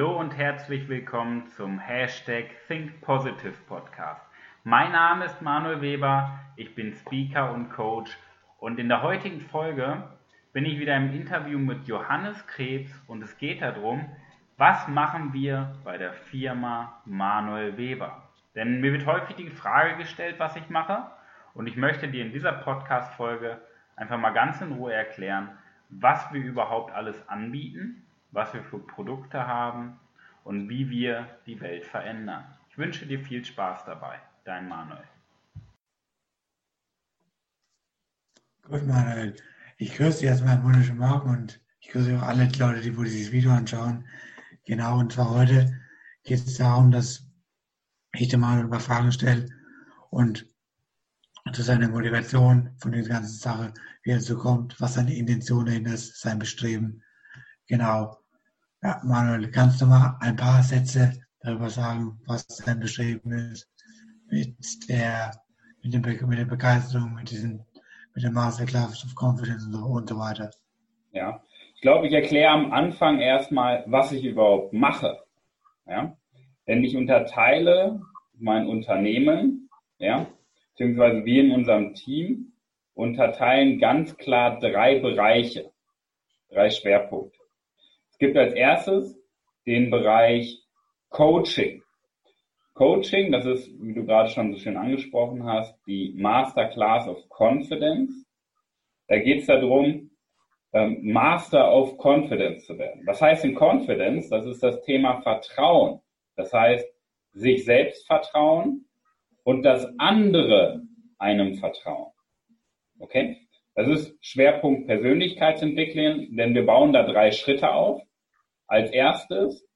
und herzlich willkommen zum Hashtag Think Podcast. Mein Name ist Manuel Weber, ich bin Speaker und Coach und in der heutigen Folge bin ich wieder im Interview mit Johannes Krebs und es geht darum, was machen wir bei der Firma Manuel Weber? Denn mir wird häufig die Frage gestellt, was ich mache und ich möchte dir in dieser Podcast-Folge einfach mal ganz in Ruhe erklären, was wir überhaupt alles anbieten was wir für Produkte haben und wie wir die Welt verändern. Ich wünsche dir viel Spaß dabei. Dein Manuel. Gut, Manuel. Ich grüße dich erstmal einen wunderschönen Morgen und ich grüße auch alle Leute, die dieses Video anschauen. Genau, und zwar heute geht es darum, dass ich mal ein paar Fragen stelle und zu seiner Motivation von der ganzen Sache, wie er so kommt, was seine Intention dahinter ist, sein Bestreben. Genau. Ja, Manuel, kannst du mal ein paar Sätze darüber sagen, was dein Bestreben ist mit der, mit, dem, mit der Begeisterung, mit diesem, mit der Masterclass of Confidence und so, und so weiter? Ja, ich glaube, ich erkläre am Anfang erstmal, was ich überhaupt mache. Ja, denn ich unterteile mein Unternehmen, ja, beziehungsweise wir in unserem Team unterteilen ganz klar drei Bereiche, drei Schwerpunkte gibt als erstes den Bereich Coaching. Coaching, das ist, wie du gerade schon so schön angesprochen hast, die Masterclass of Confidence. Da geht es darum, ähm, Master of Confidence zu werden. Was heißt in Confidence? Das ist das Thema Vertrauen. Das heißt, sich selbst vertrauen und das andere einem vertrauen. Okay? Das ist Schwerpunkt Persönlichkeitsentwicklung, denn wir bauen da drei Schritte auf. Als erstes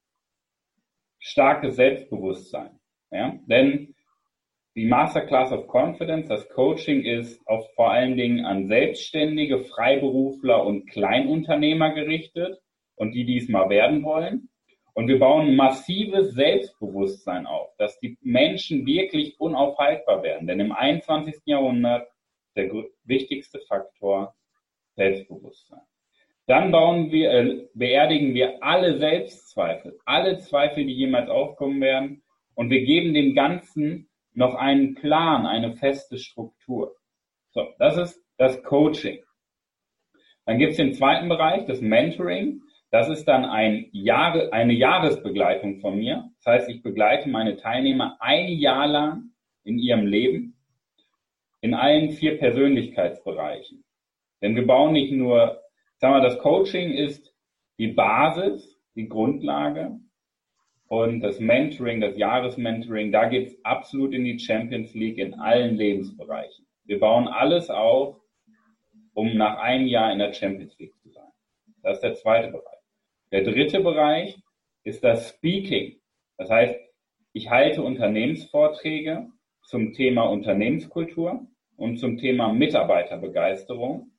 starkes Selbstbewusstsein. Ja? Denn die Masterclass of Confidence, das Coaching ist auf vor allen Dingen an Selbstständige, Freiberufler und Kleinunternehmer gerichtet und die diesmal werden wollen. Und wir bauen massives Selbstbewusstsein auf, dass die Menschen wirklich unaufhaltbar werden. Denn im 21. Jahrhundert der wichtigste Faktor Selbstbewusstsein. Dann bauen wir, äh, beerdigen wir alle Selbstzweifel, alle Zweifel, die jemals aufkommen werden. Und wir geben dem Ganzen noch einen Plan, eine feste Struktur. So, das ist das Coaching. Dann gibt es den zweiten Bereich, das Mentoring. Das ist dann ein Jahre, eine Jahresbegleitung von mir. Das heißt, ich begleite meine Teilnehmer ein Jahr lang in ihrem Leben in allen vier Persönlichkeitsbereichen. Denn wir bauen nicht nur Sag mal, das Coaching ist die Basis, die Grundlage. Und das Mentoring, das Jahresmentoring, da geht's absolut in die Champions League in allen Lebensbereichen. Wir bauen alles auf, um nach einem Jahr in der Champions League zu sein. Das ist der zweite Bereich. Der dritte Bereich ist das Speaking. Das heißt, ich halte Unternehmensvorträge zum Thema Unternehmenskultur und zum Thema Mitarbeiterbegeisterung.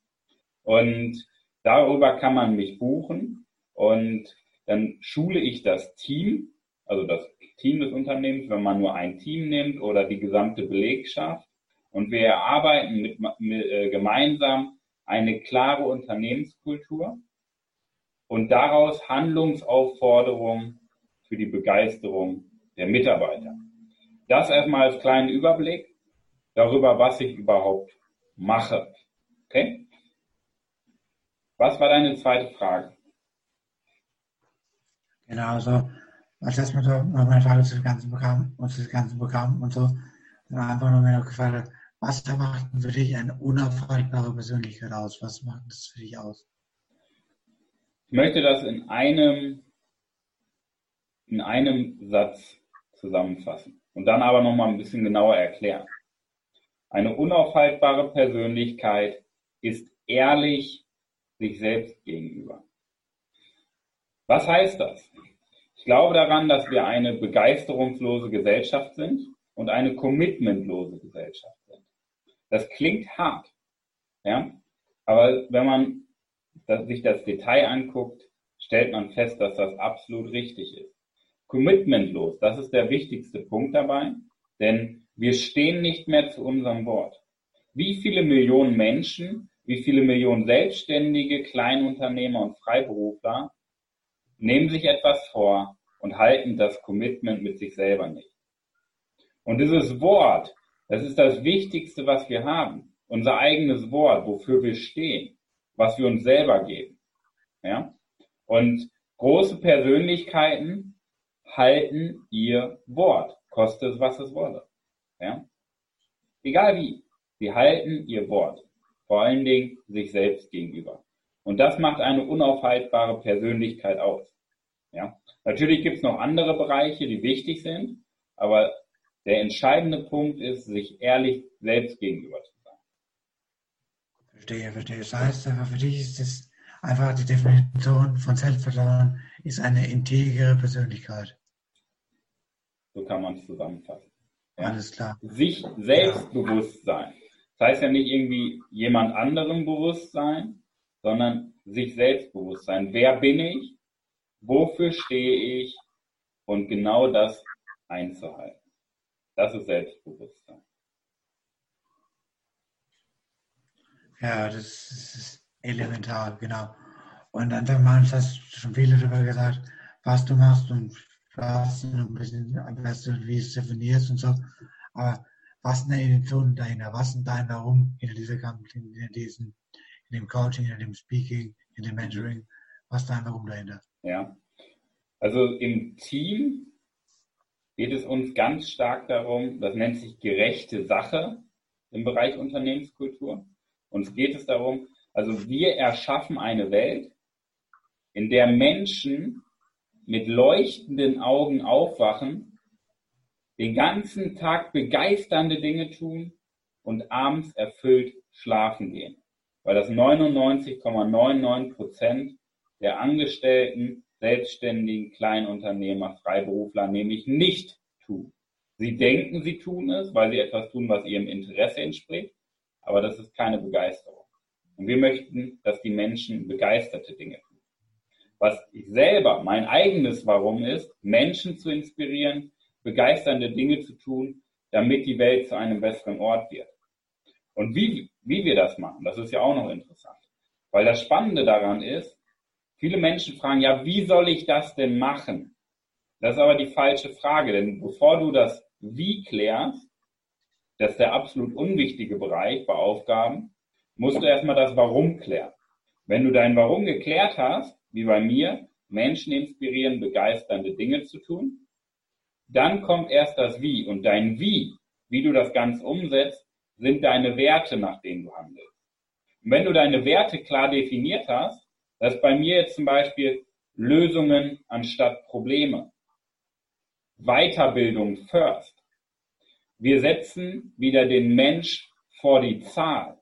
Und Darüber kann man mich buchen und dann schule ich das Team, also das Team des Unternehmens, wenn man nur ein Team nimmt oder die gesamte Belegschaft. Und wir erarbeiten mit, mit, äh, gemeinsam eine klare Unternehmenskultur und daraus Handlungsaufforderungen für die Begeisterung der Mitarbeiter. Das erstmal als kleinen Überblick darüber, was ich überhaupt mache. Okay? Was war deine zweite Frage? Genau, also als erstmal so meine Frage zu dem ganzen Programm und zu dem ganzen Programm und so, dann einfach nur mir noch gefragt, was macht für dich eine unaufhaltbare Persönlichkeit aus? Was macht das für dich aus? Ich möchte das in einem, in einem Satz zusammenfassen und dann aber nochmal ein bisschen genauer erklären. Eine unaufhaltbare Persönlichkeit ist ehrlich sich selbst gegenüber. Was heißt das? Ich glaube daran, dass wir eine begeisterungslose Gesellschaft sind und eine commitmentlose Gesellschaft sind. Das klingt hart, ja, aber wenn man sich das Detail anguckt, stellt man fest, dass das absolut richtig ist. Commitmentlos, das ist der wichtigste Punkt dabei, denn wir stehen nicht mehr zu unserem Wort. Wie viele Millionen Menschen wie viele Millionen Selbstständige, Kleinunternehmer und Freiberufler nehmen sich etwas vor, und halten das Commitment mit sich selber nicht. Und dieses Wort, das ist das Wichtigste, was wir haben. Unser eigenes Wort, wofür wir stehen, was wir uns selber geben. Ja? Und große Persönlichkeiten halten ihr Wort, koste es, was es wolle. Ja? Egal wie, sie halten ihr Wort, vor allen Dingen sich selbst gegenüber. Und das macht eine unaufhaltbare Persönlichkeit aus. Ja? Natürlich gibt es noch andere Bereiche, die wichtig sind, aber der entscheidende Punkt ist, sich ehrlich selbst gegenüber zu sein. Verstehe, verstehe. Das heißt, für dich ist es einfach die Definition von Selbstvertrauen ist eine integere Persönlichkeit. So kann man es zusammenfassen. Ja? Alles klar. Sich selbstbewusst sein. Das heißt ja nicht irgendwie jemand anderem bewusst sein, sondern sich selbstbewusst sein. Wer bin ich? Wofür stehe ich? Und genau das einzuhalten. Das ist Selbstbewusstsein. Ja, das ist elementar, genau. Und dann manchmal hast du schon viele darüber gesagt, was du machst und was du ein bisschen am besten, wie es definierst und so. Aber was sind die Intentionen dahinter? Was sind dein Warum hinter dieser Kampf, hinter diesem, in dem Coaching, in dem Speaking, in dem Mentoring? Was dein Warum dahinter? Ja. Also im Team geht es uns ganz stark darum, das nennt sich gerechte Sache im Bereich Unternehmenskultur. Uns geht es darum, also wir erschaffen eine Welt, in der Menschen mit leuchtenden Augen aufwachen, den ganzen Tag begeisternde Dinge tun und abends erfüllt schlafen gehen. Weil das 99,99 Prozent der Angestellten Selbstständigen, Kleinunternehmer, Freiberufler nämlich nicht tun. Sie denken, sie tun es, weil sie etwas tun, was ihrem Interesse entspricht, aber das ist keine Begeisterung. Und wir möchten, dass die Menschen begeisterte Dinge tun. Was ich selber, mein eigenes Warum ist, Menschen zu inspirieren, begeisternde Dinge zu tun, damit die Welt zu einem besseren Ort wird. Und wie, wie wir das machen, das ist ja auch noch interessant. Weil das Spannende daran ist, Viele Menschen fragen, ja, wie soll ich das denn machen? Das ist aber die falsche Frage, denn bevor du das Wie klärst, das ist der absolut unwichtige Bereich bei Aufgaben, musst du erstmal das Warum klären. Wenn du dein Warum geklärt hast, wie bei mir, Menschen inspirieren, begeisternde Dinge zu tun, dann kommt erst das Wie und dein Wie, wie du das Ganze umsetzt, sind deine Werte, nach denen du handelst. Und wenn du deine Werte klar definiert hast, das ist bei mir jetzt zum Beispiel Lösungen anstatt Probleme. Weiterbildung first. Wir setzen wieder den Mensch vor die Zahl.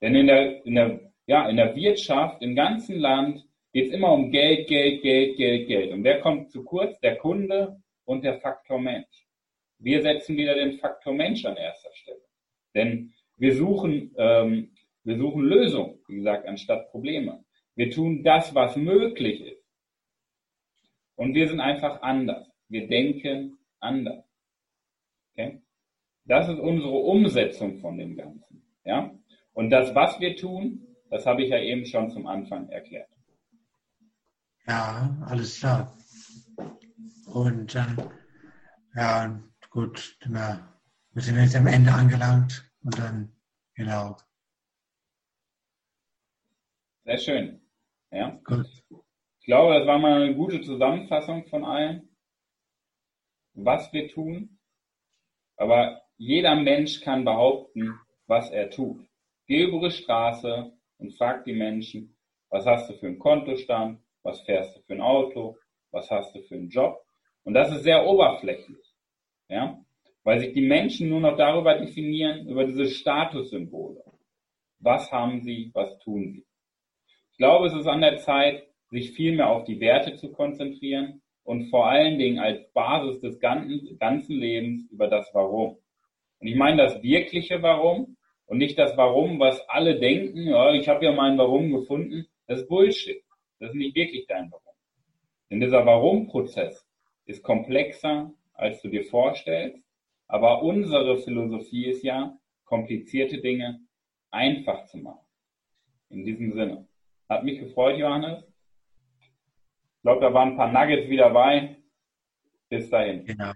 Denn in der, in der, ja, in der Wirtschaft, im ganzen Land geht es immer um Geld, Geld, Geld, Geld, Geld. Und wer kommt zu kurz? Der Kunde und der Faktor Mensch. Wir setzen wieder den Faktor Mensch an erster Stelle. Denn wir suchen, ähm, wir suchen Lösungen, wie gesagt, anstatt Probleme. Wir tun das, was möglich ist. Und wir sind einfach anders. Wir denken anders. Okay? Das ist unsere Umsetzung von dem Ganzen. Ja? Und das, was wir tun, das habe ich ja eben schon zum Anfang erklärt. Ja, alles klar. Und dann, ja, gut, wir sind jetzt am Ende angelangt und dann, genau. Sehr schön. Ja? Gut. Ich glaube, das war mal eine gute Zusammenfassung von allen, was wir tun. Aber jeder Mensch kann behaupten, was er tut. Geh über die Straße und frag die Menschen, was hast du für einen Kontostand, was fährst du für ein Auto, was hast du für einen Job. Und das ist sehr oberflächlich. Ja? Weil sich die Menschen nur noch darüber definieren, über diese Statussymbole. Was haben sie, was tun sie. Ich glaube, es ist an der Zeit, sich viel mehr auf die Werte zu konzentrieren und vor allen Dingen als Basis des ganzen, ganzen Lebens über das Warum. Und ich meine das wirkliche Warum und nicht das Warum, was alle denken, ja, ich habe ja mein Warum gefunden. Das ist Bullshit. Das ist nicht wirklich dein Warum. Denn dieser Warum-Prozess ist komplexer, als du dir vorstellst. Aber unsere Philosophie ist ja, komplizierte Dinge einfach zu machen. In diesem Sinne. Hat mich gefreut, Johannes. Ich glaube, da waren ein paar Nuggets wieder bei. Bis dahin. Genau.